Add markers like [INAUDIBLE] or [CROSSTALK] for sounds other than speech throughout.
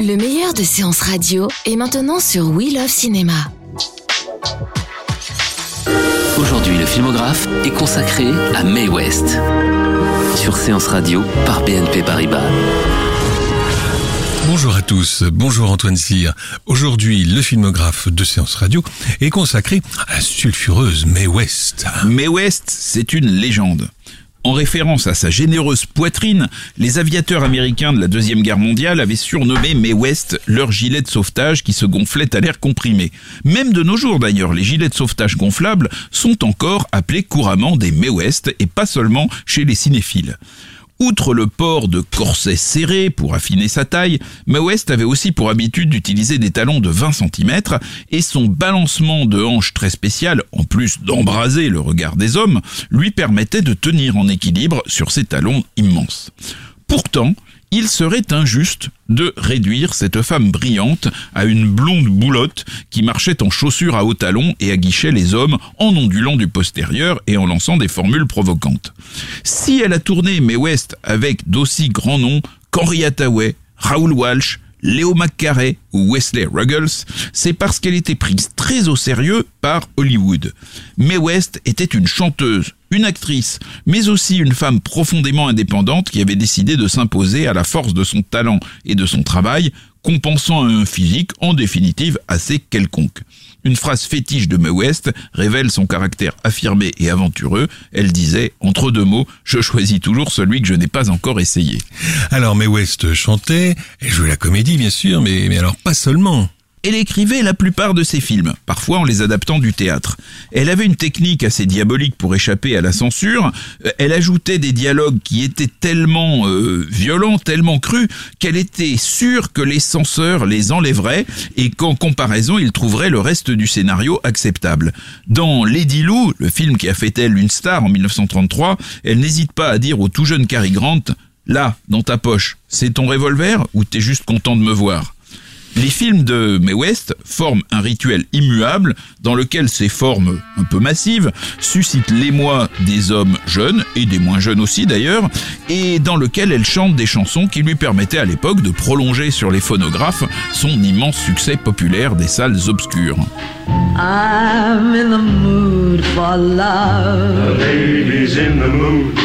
Le meilleur de séances radio est maintenant sur We Love Cinéma. Aujourd'hui, le filmographe est consacré à Mae West. Sur Séance Radio par BNP Paribas. Bonjour à tous, bonjour Antoine Cyr. Aujourd'hui, le filmographe de Séance Radio est consacré à la sulfureuse Mae West. Mae West, c'est une légende. En référence à sa généreuse poitrine, les aviateurs américains de la Deuxième Guerre mondiale avaient surnommé Mae West leur gilet de sauvetage qui se gonflait à l'air comprimé. Même de nos jours d'ailleurs, les gilets de sauvetage gonflables sont encore appelés couramment des Mae West et pas seulement chez les cinéphiles. Outre le port de corsets serrés pour affiner sa taille, Mae West avait aussi pour habitude d'utiliser des talons de 20 cm et son balancement de hanches très spécial, en plus d'embraser le regard des hommes, lui permettait de tenir en équilibre sur ses talons immenses. Pourtant, il serait injuste de réduire cette femme brillante à une blonde boulotte qui marchait en chaussures à hauts talons et aguichait les hommes en ondulant du postérieur et en lançant des formules provocantes. Si elle a tourné Mae West avec d'aussi grands noms qu'Henri Hathaway, Raoul Walsh, Léo McCarey ou Wesley Ruggles, c'est parce qu'elle était prise très au sérieux par Hollywood. Mae West était une chanteuse, une actrice, mais aussi une femme profondément indépendante qui avait décidé de s'imposer à la force de son talent et de son travail, compensant un physique en définitive assez quelconque. Une phrase fétiche de Mae West révèle son caractère affirmé et aventureux. Elle disait, entre deux mots, je choisis toujours celui que je n'ai pas encore essayé. Alors Mae West chantait, elle jouait la comédie bien sûr, mais, mais alors pas seulement. Elle écrivait la plupart de ses films, parfois en les adaptant du théâtre. Elle avait une technique assez diabolique pour échapper à la censure. Euh, Elle ajoutait des dialogues qui étaient tellement euh, violents, tellement crus, qu'elle était sûre que les censeurs les enlèveraient et qu'en comparaison, ils trouveraient le reste du scénario acceptable. Dans Lady Lou, le film qui a fait elle une star en 1933, elle n'hésite pas à dire au tout jeune Cary Grant, là, dans ta poche, c'est ton revolver ou t'es juste content de me voir? Les films de Mae West forment un rituel immuable dans lequel ces formes un peu massives suscitent l'émoi des hommes jeunes et des moins jeunes aussi d'ailleurs, et dans lequel elle chante des chansons qui lui permettaient à l'époque de prolonger sur les phonographes son immense succès populaire des salles obscures. I'm in the mood for love. baby's in the mood.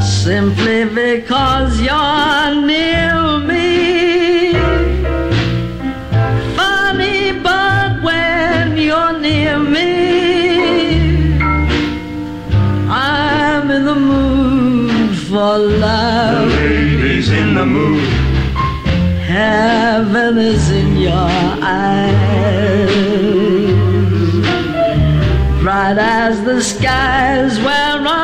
Simply because you're near as the skies we're under.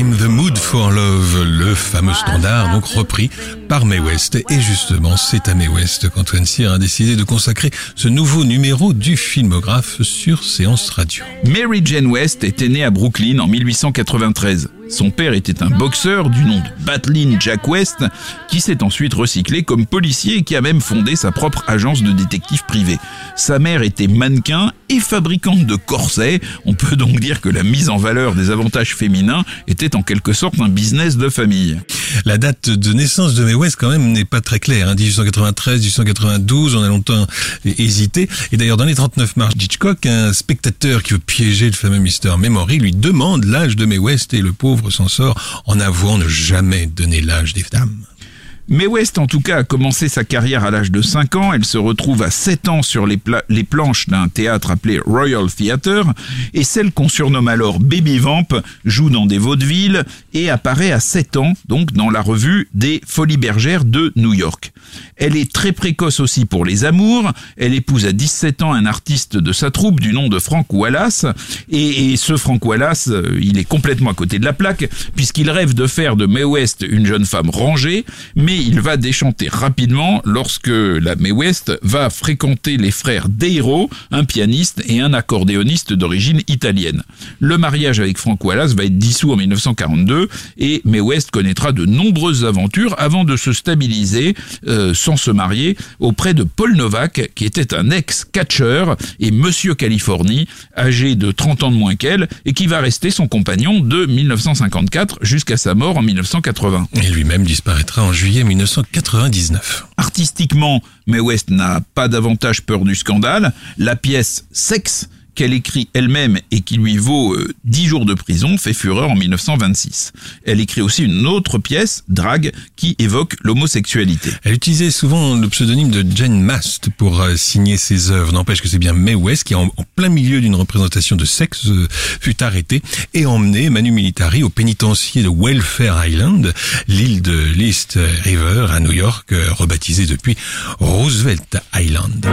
I'm the mood for love, le fameux standard, donc repris par Mae West. Et justement, c'est à Mae West qu'Antoine Cyr a décidé de consacrer ce nouveau numéro du filmographe sur Séance Radio. Mary Jane West était née à Brooklyn en 1893. Son père était un boxeur du nom de Batlin Jack West, qui s'est ensuite recyclé comme policier et qui a même fondé sa propre agence de détective privé. Sa mère était mannequin et fabricante de corsets. On peut donc dire que la mise en valeur des avantages féminins était en quelque sorte un business de famille. La date de naissance de Mae West quand même n'est pas très claire. Hein. 1893, 1892, on a longtemps hésité. Et d'ailleurs, dans les 39 marches d'Hitchcock, un spectateur qui veut piéger le fameux Mr. Memory lui demande l'âge de Mae West et le pauvre s'en sort en avouant ne jamais donner l'âge des dames. Mae West, en tout cas, a commencé sa carrière à l'âge de 5 ans. Elle se retrouve à 7 ans sur les, planches d'un théâtre appelé Royal Theatre. Et celle qu'on surnomme alors Baby Vamp joue dans des vaudevilles et apparaît à 7 ans, donc dans la revue des Folies Bergères de New York. Elle est très précoce aussi pour les amours. Elle épouse à 17 ans un artiste de sa troupe du nom de Frank Wallace. Et, et ce Frank Wallace, euh, il est complètement à côté de la plaque puisqu'il rêve de faire de Mae West une jeune femme rangée, mais il va déchanter rapidement lorsque la Mae West va fréquenter les frères Deiro, un pianiste et un accordéoniste d'origine italienne. Le mariage avec Frank Wallace va être dissous en 1942 et Mae West connaîtra de nombreuses aventures avant de se stabiliser euh, sans se marier auprès de Paul Novak qui était un ex-catcheur et monsieur Californie âgé de 30 ans de moins qu'elle et qui va rester son compagnon de 1954 jusqu'à sa mort en 1980. Et lui-même disparaîtra en juillet 1999. Artistiquement, Mae West n'a pas davantage peur du scandale. La pièce Sexe qu'elle écrit elle-même et qui lui vaut euh, 10 jours de prison fait fureur en 1926. Elle écrit aussi une autre pièce, Drag, qui évoque l'homosexualité. Elle utilisait souvent le pseudonyme de Jane Mast pour euh, signer ses œuvres. N'empêche que c'est bien Mae West qui, en, plein milieu d'une représentation de sexe, euh, fut arrêtée et emmenée Manu Militari au pénitencier de Welfare Island, l'île de l'East River à New York, rebaptisée depuis Roosevelt Island.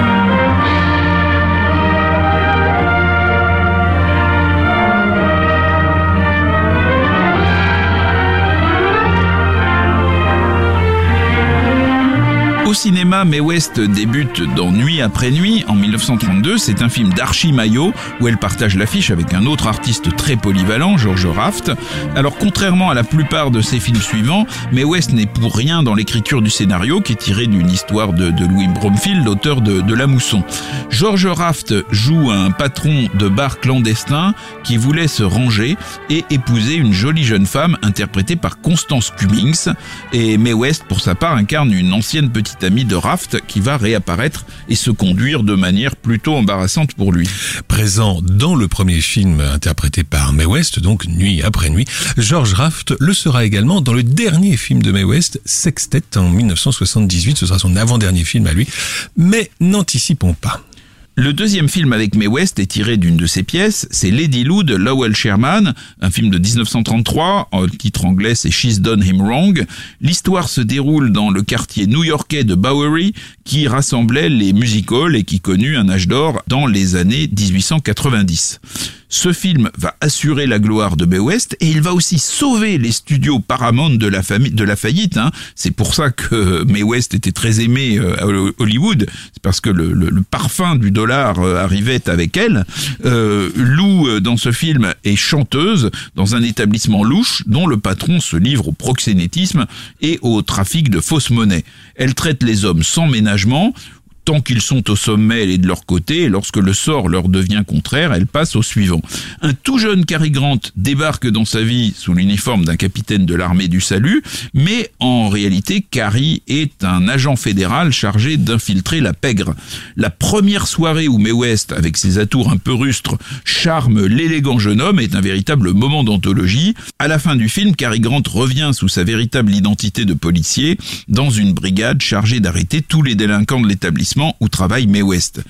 Au cinéma, Mae West débute dans Nuit après Nuit en 1932. C'est un film d'Archie Maillot où elle partage l'affiche avec un autre artiste très polyvalent, George Raft. Alors contrairement à la plupart de ses films suivants, Mae West n'est pour rien dans l'écriture du scénario qui est tiré d'une histoire de, Louis Bromfield, l'auteur de, de La Mousson. George Raft joue un patron de bar clandestin qui voulait se ranger et épouser une jolie jeune femme interprétée par Constance Cummings. Et Mae West, pour sa part, incarne une ancienne petite de Raft qui va réapparaître et se conduire de manière plutôt embarrassante pour lui. Présent dans le premier film interprété par Mae West, donc Nuit après Nuit, George Raft le sera également dans le dernier film de Mae West, Sextet en 1978. Ce sera son avant-dernier film à lui, mais n'anticipons pas. Le deuxième film avec Mae West est tiré d'une de ses pièces, c'est Lady Lou de Lowell Sherman, un film de 1933, en titre anglais c'est She's Done Him Wrong. L'histoire se déroule dans le quartier new-yorkais de Bowery, qui rassemblait les music-halls et qui connut un âge d'or dans les années 1890. Ce film va assurer la gloire de Mae West et il va aussi sauver les studios Paramount de la, de la faillite. Hein. C'est pour ça que [LAUGHS] Mae West était très aimée à Hollywood. C'est parce que le, parfum du dollar arrivait avec elle. Euh, Lou, dans ce film, est chanteuse dans un établissement louche dont le patron se livre au proxénétisme et au trafic de fausses monnaies. Elle traite les hommes sans ménagement tant qu'ils sont au sommet, elle est de leur côté, lorsque le sort leur devient contraire, elle passe au suivant. Un tout jeune Cary Grant débarque dans sa vie sous l'uniforme d'un capitaine de l'armée du salut, mais en réalité, Cary est un agent fédéral chargé d'infiltrer la pègre. La première soirée où Mae West, avec ses atours un peu rustres, charme l'élégant jeune homme est un véritable moment d'anthologie. À la fin du film, Cary Grant revient sous sa véritable identité de policier dans une brigade chargée d'arrêter tous les délinquants de l'établissement où travaille Mae West.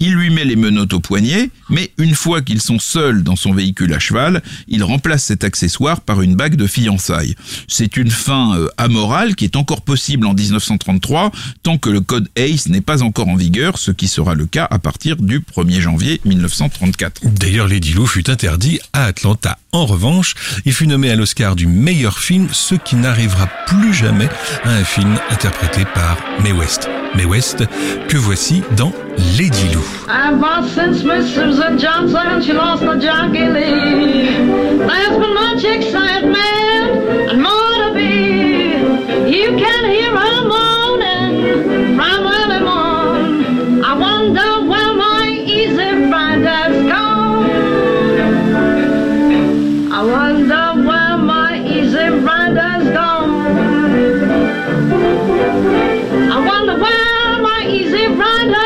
Il lui met les menottes au poignet, mais une fois qu'ils sont seuls dans son véhicule à cheval, il remplace cet accessoire par une bague de fiançailles. C'est une fin euh, amorale qui est encore possible en 1933 tant que le code ACE n'est pas encore en vigueur, ce qui sera le cas à partir du 1er janvier 1934. D'ailleurs, Lady Lou fut interdit à Atlanta. En revanche, il fut nommé à l'Oscar du meilleur film, ce qui n'arrivera plus jamais à un film interprété par Mae West. Mae West, que voici dans Lady Lou. la la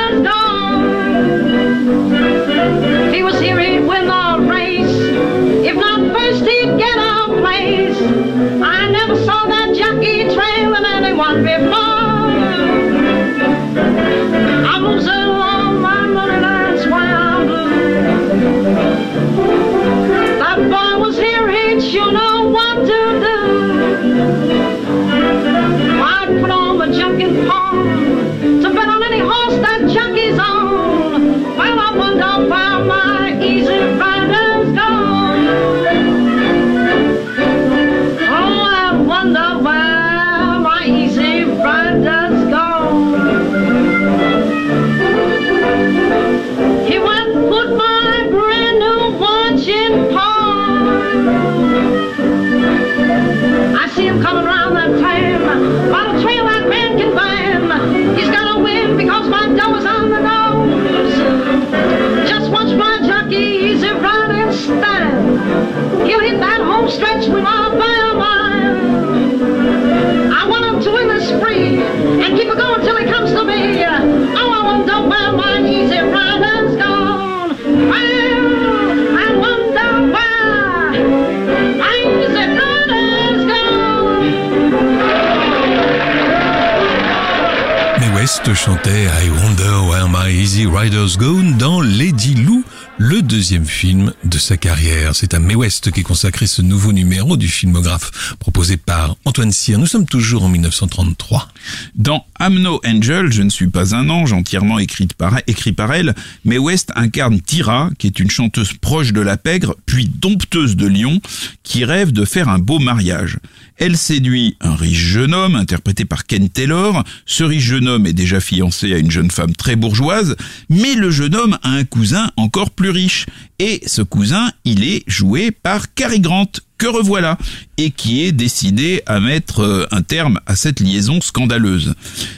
Lady Lou, le deuxième film de sa carrière. C'est à Mae West qui est consacré ce nouveau numéro du filmographe proposé par Antoine Cyr. Nous sommes toujours en 1933. Dans I'm No Angel, je ne suis pas un ange, entièrement par, écrit par elle, Mae West incarne Tyra, qui est une chanteuse proche de la pègre, puis dompteuse de Lyon, qui rêve de faire un beau mariage. Elle séduit un riche jeune homme, interprété par Ken Taylor. Ce riche jeune homme est déjà fiancé à une jeune femme très bourgeoise, mais le jeune homme a un cousin encore plus riche. Et ce cousin, il est joué par Cary Grant, que revoilà, et qui est décidé à mettre euh, un terme à cette liaison scandaleuse.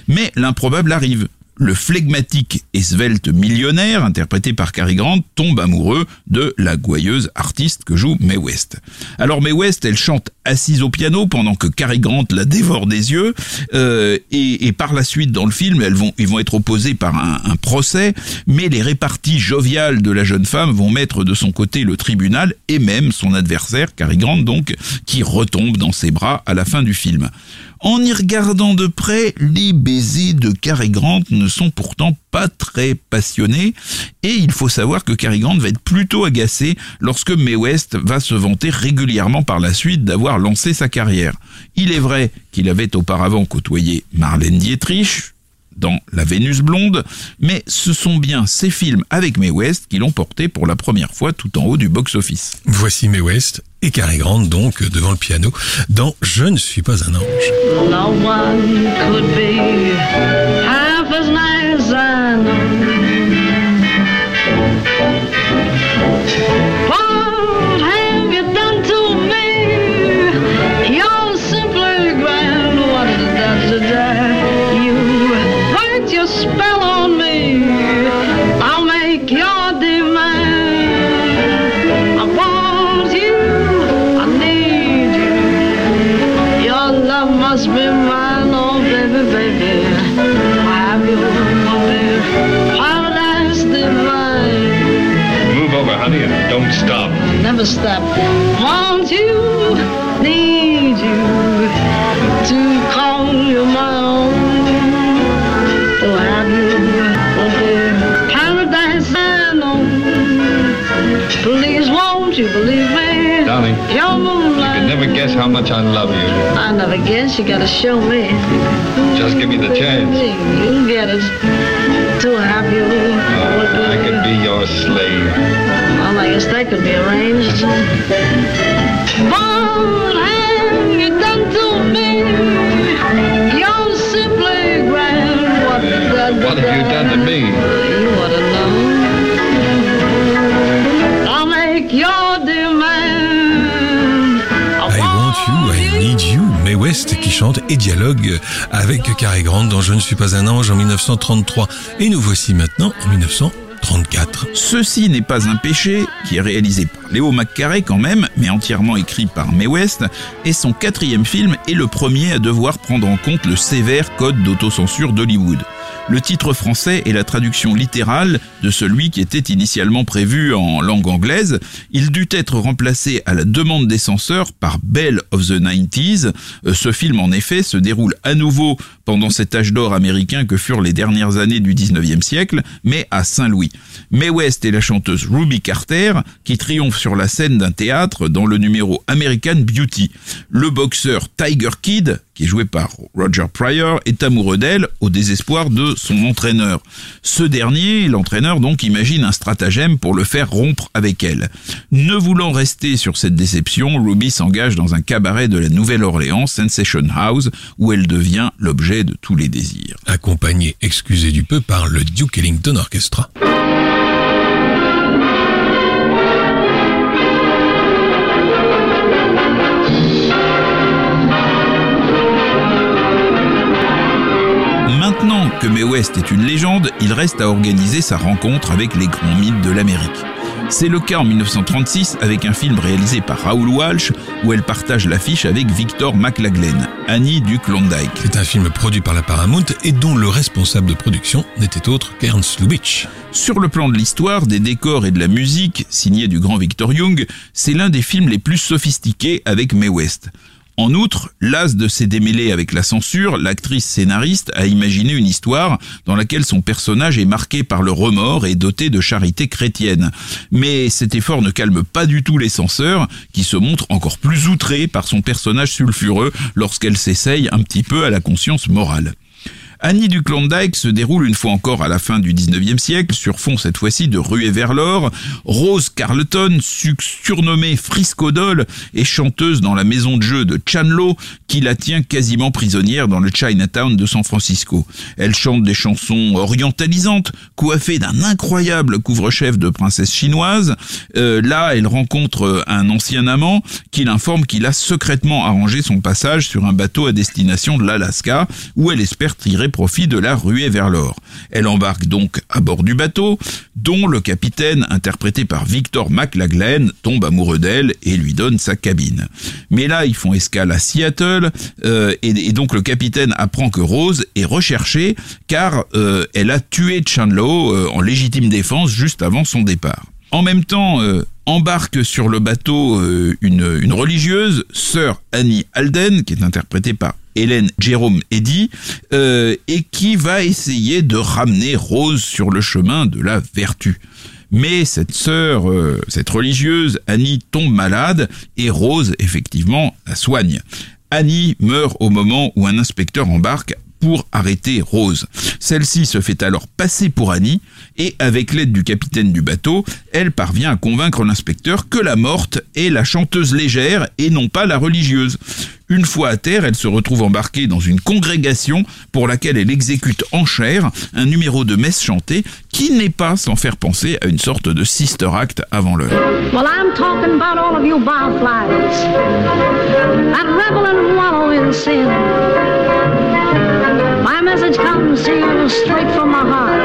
Mais l'improbable arrive le flegmatique et svelte millionnaire, interprété par Cary Grant, tombe amoureux de la gouailleuse artiste que joue Mae West. Alors Mae West, elle chante assise au piano pendant que Cary Grant la dévore des yeux, euh, et, par la suite dans le film, elles vont, ils vont être opposés par un, un procès, mais les réparties joviales de la jeune femme vont mettre de son côté le tribunal et même son adversaire, Cary Grant donc, qui retombe dans ses bras à la fin du film. En y regardant de près, les baisers de Cary Grant ne sont pourtant pas très passionnés et il faut savoir que Cary Grant va être plutôt agacé lorsque Mae West va se vanter régulièrement par la suite d'avoir lancé sa carrière. Il est vrai qu'il avait auparavant côtoyé Marlène Dietrich, dans La Vénus blonde, mais ce sont bien ces films avec Mae West qui l'ont porté pour la première fois tout en haut du box-office. Voici Mae West et Cary Grant donc devant le piano dans Je ne suis pas un ange. No one could be half as nice Never stop. Want you, need you to call you my own. To have you, oh baby, paradise I know. Please, won't you believe me? Darling, Your moonlight. You can never guess how much I love you. I never guess you gotta show me. Just give me the chance. You get it. To have you. Oh, I could be your slave. Guess that could be arranged. What have you done to me? You're simply grand. What, What have you done to me? You ought to know. I'll make your demand. I want you, I need you. Mae West qui chante et dialogue avec Cary Grant dans Je ne suis pas un ange en 1933. Et nous voici maintenant en 1934. Ceci n'est pas un péché, qui est réalisé par Léo McCarey quand même, mais entièrement écrit par Mae West, et son quatrième film est le premier à devoir prendre en compte le sévère code d'autocensure d'Hollywood. Le titre français est la traduction littérale de celui qui était initialement prévu en langue anglaise. Il dut être remplacé à la demande des censeurs par Belle of the 90s. Euh, Ce film, en effet, se déroule à nouveau pendant cet âge d'or américain que furent les dernières années du 19e siècle, mais à Saint-Louis. Mae West est la chanteuse Ruby Carter qui triomphe sur la scène d'un théâtre dans le numéro American Beauty. Le boxeur Tiger Kid, qui est joué par Roger Pryor, est amoureux d'elle au désespoir de son entraîneur. Ce dernier, l'entraîneur donc, imagine un stratagème pour le faire rompre avec elle. Ne voulant rester sur cette déception, Ruby s'engage dans un cabaret de la Nouvelle-Orléans, Sensation House, où elle devient l'objet de tous les désirs. Accompagné, excusez du peu, par le Duke Ellington Orchestra. Que Mae West est une légende, il reste à organiser sa rencontre avec les grands mythes de l'Amérique. C'est le cas en 1936 avec un film réalisé par Raoul Walsh où elle partage l'affiche avec Victor McLaglen, Annie du Klondike. C'est un film produit par la Paramount et dont le responsable de production n'était autre qu'Ernst Lubitsch. Sur le plan de l'histoire, des décors et de la musique, signé du grand Victor Young, c'est l'un des films les plus sophistiqués avec Mae West. En outre, las de ses démêlés avec la censure, l'actrice scénariste a imaginé une histoire dans laquelle son personnage est marqué par le remords et doté de charité chrétienne. Mais cet effort ne calme pas du tout les censeurs, qui se montrent encore plus outrés par son personnage sulfureux lorsqu'elle s'essaye un petit peu à la conscience morale. Annie du Klondike se déroule une fois encore à la fin du 19e siècle, sur fond cette fois-ci de ruée vers l'or. Rose Carleton, surnommée Frisco Doll, est chanteuse dans la maison de jeu de Chanlo, qui la tient quasiment prisonnière dans le Chinatown de San Francisco. Elle chante des chansons orientalisantes, coiffée d'un incroyable couvre-chef de princesse chinoise. Euh, là, elle rencontre un ancien amant qui l'informe qu'il a secrètement arrangé son passage sur un bateau à destination de l'Alaska, où elle espère tirer profit de la ruée vers l'or. Elle embarque donc à bord du bateau, dont le capitaine, interprété par Victor McLaglen, tombe amoureux d'elle et lui donne sa cabine. Mais là, ils font escale à Seattle, euh, et, donc le capitaine apprend que Rose est recherchée car euh, elle a tué Chandlo euh, en légitime défense juste avant son départ. En même temps, embarque sur le bateau une, une religieuse, sœur Annie Alden, qui est interprétée par Hélène Jérôme Eddy, euh, et qui va essayer de ramener Rose sur le chemin de la vertu. Mais cette sœur, euh, cette religieuse, Annie tombe malade et Rose, effectivement, la soigne. Annie meurt au moment où un inspecteur embarque pour arrêter Rose. Celle-ci se fait alors passer pour Annie et avec l'aide du capitaine du bateau, elle parvient à convaincre l'inspecteur que la morte est la chanteuse légère et non pas la religieuse. Une fois à terre, elle se retrouve embarquée dans une congrégation pour laquelle elle exécute en chair un numéro de messe chantée qui n'est pas sans faire penser à une sorte de sister act avant l'heure. Well, I'm talking about all of you barflies that revel and wallow in sin. My message comes to you straight from my heart,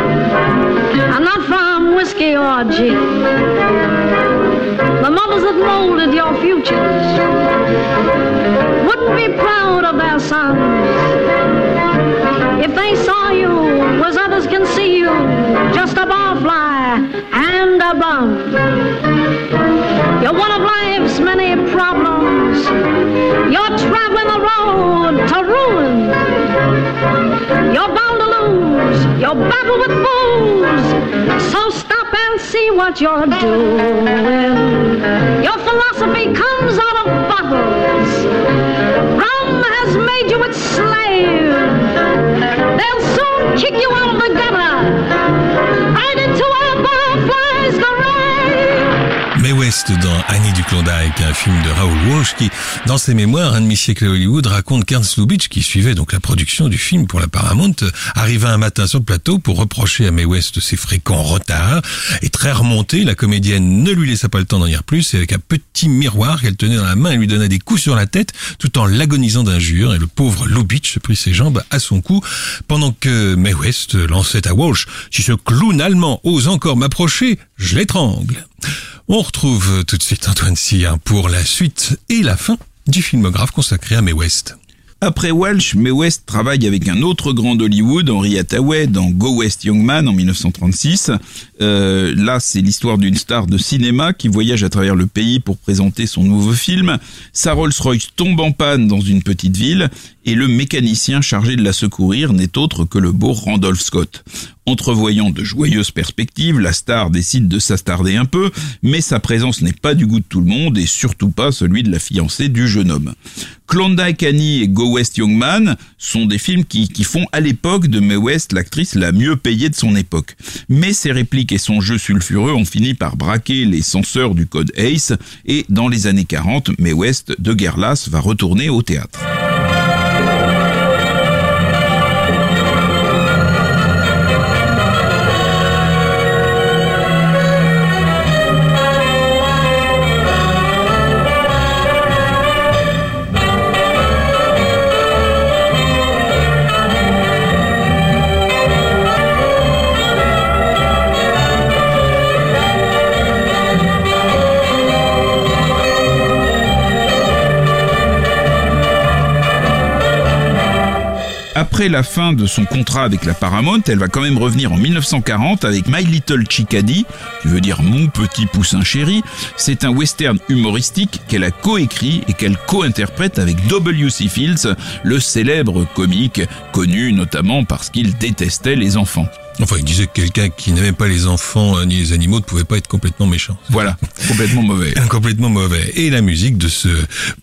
and not from whiskey or gin. The mothers that molded your futures wouldn't be proud of their sons if they saw you as others can see you, just a barfly and a bum. You're one of life's many problems. You're traveling the road to ruin. You're bound to lose your battle with fools. So stop and see what you're doing. Your philosophy comes out of bottles. Rum has made you its slave. They'll soon kick you out of the gutter. Right into a butterfly's grave. Mae West dans Annie du Klondike, un film de Raoul Walsh qui, dans ses mémoires, un demi-siècle à Hollywood, raconte qu'Ernst Lubitsch, qui suivait donc la production du film pour la Paramount, arriva un matin sur le plateau pour reprocher à Mae West ses fréquents retards. Et très remontée, la comédienne ne lui laissa pas le temps d'en dire plus et avec un petit miroir qu'elle tenait dans la main, elle lui donna des coups sur la tête tout en l'agonisant d'injures et le pauvre Lubitsch prit ses jambes à son cou pendant que Mae West lançait à Walsh si ce clown allemand ose encore m'approcher, je l'étrangle. On retrouve tout de suite Antoine Cyr pour la suite et la fin du filmographe consacré à Mae West. Après Welsh, Mae West travaille avec un autre grand d'Hollywood, Henry Hathaway, dans Go West Young Man en 1936. Euh, là, c'est l'histoire d'une star de cinéma qui voyage à travers le pays pour présenter son nouveau film. Sa Rolls-Royce tombe en panne dans une petite ville et le mécanicien chargé de la secourir n'est autre que le beau Randolph Scott. Entrevoyant de joyeuses perspectives, la star décide de s'astarder un peu, mais sa présence n'est pas du goût de tout le monde et surtout pas celui de la fiancée du jeune homme. Klondike Annie et Go West Young Man sont des films qui, font à l'époque de Mae West l'actrice la mieux payée de son époque. Mais ses répliques et son jeu sulfureux ont fini par braquer les censeurs du code ACE et dans les années 40, Mae West de guerre lasse va retourner au théâtre. Après la fin de son contrat avec la Paramount, elle va quand même revenir en 1940 avec My Little Chickadee, qui veut dire Mon petit poussin chéri. C'est un western humoristique qu'elle a coécrit et qu'elle co-interprète avec W.C. Fields, le célèbre comique connu notamment parce qu'il détestait les enfants. Enfin, il disait que quelqu'un qui n'aimait pas les enfants euh, ni les animaux ne pouvait pas être complètement méchant. Voilà, complètement mauvais. [LAUGHS] Complètement mauvais. Et la musique de ce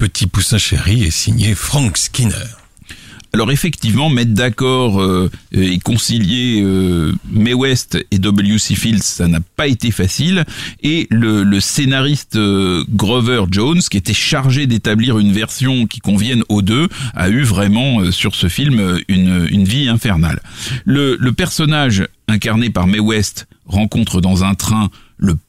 petit poussin chéri est signée Frank Skinner. Alors effectivement, mettre d'accord euh, et concilier euh, Mae West et W.C. Fields, ça n'a pas été facile. Et le, scénariste euh, Grover Jones, qui était chargé d'établir une version qui convienne aux deux, a eu vraiment euh, sur ce film une, une vie infernale. Le, le personnage incarné par Mae West rencontre dans un train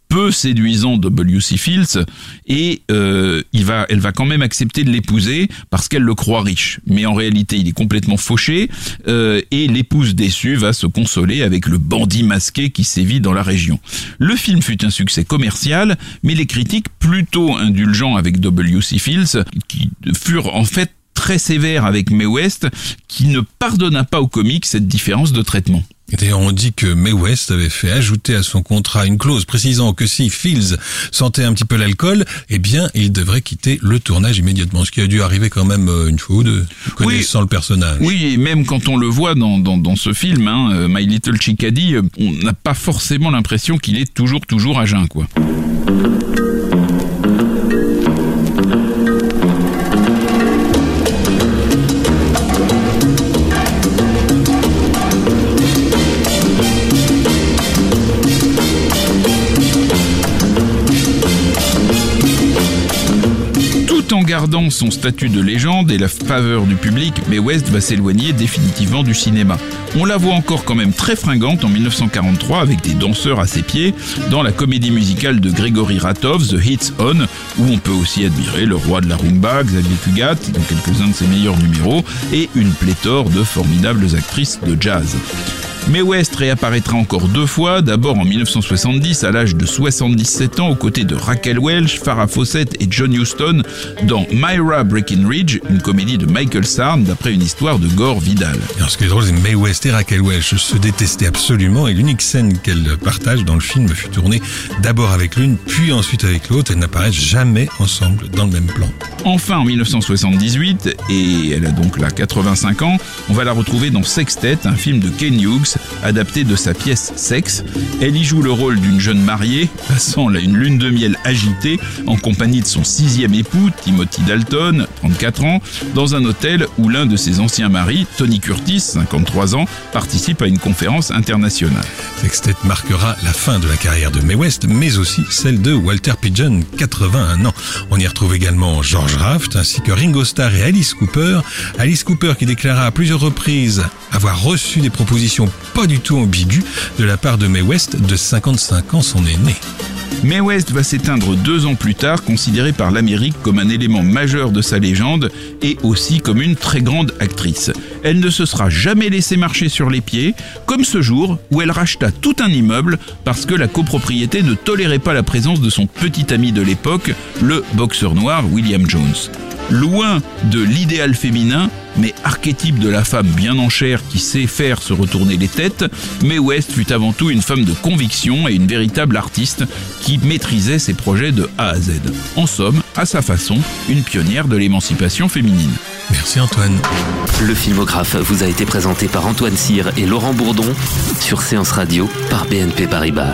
peu séduisant W.C. Fields et euh, il va, elle va quand même accepter de l'épouser parce qu'elle le croit riche. Mais en réalité, il est complètement fauché euh, et l'épouse déçue va se consoler avec le bandit masqué qui sévit dans la région. Le film fut un succès commercial, mais les critiques plutôt indulgents avec W.C. Fields, qui furent en fait très sévères avec Mae West, qui ne pardonna pas au comique cette différence de traitement. D'ailleurs, on dit que Mae West avait fait ajouter à son contrat une clause précisant que si Fields sentait un petit peu l'alcool, eh bien, il devrait quitter le tournage immédiatement. Ce qui a dû arriver quand même euh, une fois ou deux, connaissant le personnage. Oui, et même quand on le voit dans, dans, dans ce film, hein, euh, My Little Chickadee, euh, on n'a pas forcément l'impression qu'il est toujours, toujours à jeun, quoi. Son statut de légende et la faveur du public, Mae West va s'éloigner définitivement du cinéma. On la voit encore quand même très fringante en 1943 avec des danseurs à ses pieds dans la comédie musicale de Gregory Ratov, The Hits On, où on peut aussi admirer le roi de la rumba, Xavier Cugat, dans quelques-uns de ses meilleurs numéros, et une pléthore de formidables actrices de jazz. Mae West réapparaîtra encore deux fois, d'abord en 1970 à l'âge de 77 ans aux côtés de Raquel Welch, Farrah Fawcett et John Huston dans Myra Breckinridge, une comédie de Michael Sarn d'après une histoire de Gore Vidal. Alors, ce qui est drôle, c'est que Mae West et Raquel Welch se détestaient absolument et l'unique scène qu'elles partagent dans le film fut tournée d'abord avec l'une, puis ensuite avec l'autre. Elles n'apparaissent jamais ensemble dans le même plan. Enfin en 1978, et elle a donc là 85 ans, on va la retrouver dans Sextet, un film de Ken Hughes, adapté de sa pièce Sex. Elle y joue le rôle d'une jeune mariée, passant une lune de miel agitée, en compagnie de son sixième époux, Timothy Dalton, 34 ans, dans un hôtel où l'un de ses anciens maris, Tony Curtis, 53 ans, participe à une conférence internationale. Sextet marquera la fin de la carrière de Mae West, mais aussi celle de Walter Pidgeon, 81 ans. On y retrouve également George Raft, ainsi que Ringo Starr et Alice Cooper. Alice Cooper qui déclara à plusieurs reprises avoir reçu des propositions pas du tout ambiguës de la part de Mae West, de 55 ans, son aîné. Mae West va s'éteindre deux ans plus tard, considérée par l'Amérique comme un élément majeur de sa légende et aussi comme une très grande actrice. Elle ne se sera jamais laissée marcher sur les pieds, comme ce jour où elle racheta tout un immeuble parce que la copropriété ne tolérait pas la présence de son petit ami de l'époque, le boxeur noir William Jones. Loin de l'idéal féminin, mais archétype de la femme bien en chair qui sait faire se retourner les têtes, Mae West fut avant tout une femme de conviction et une véritable artiste qui maîtrisait ses projets de A à Z. En somme, à sa façon, une pionnière de l'émancipation féminine. Merci Antoine. Le filmographe vous a été présenté par Antoine Cyr et Laurent Bourdon sur Séance Radio par BNP Paribas.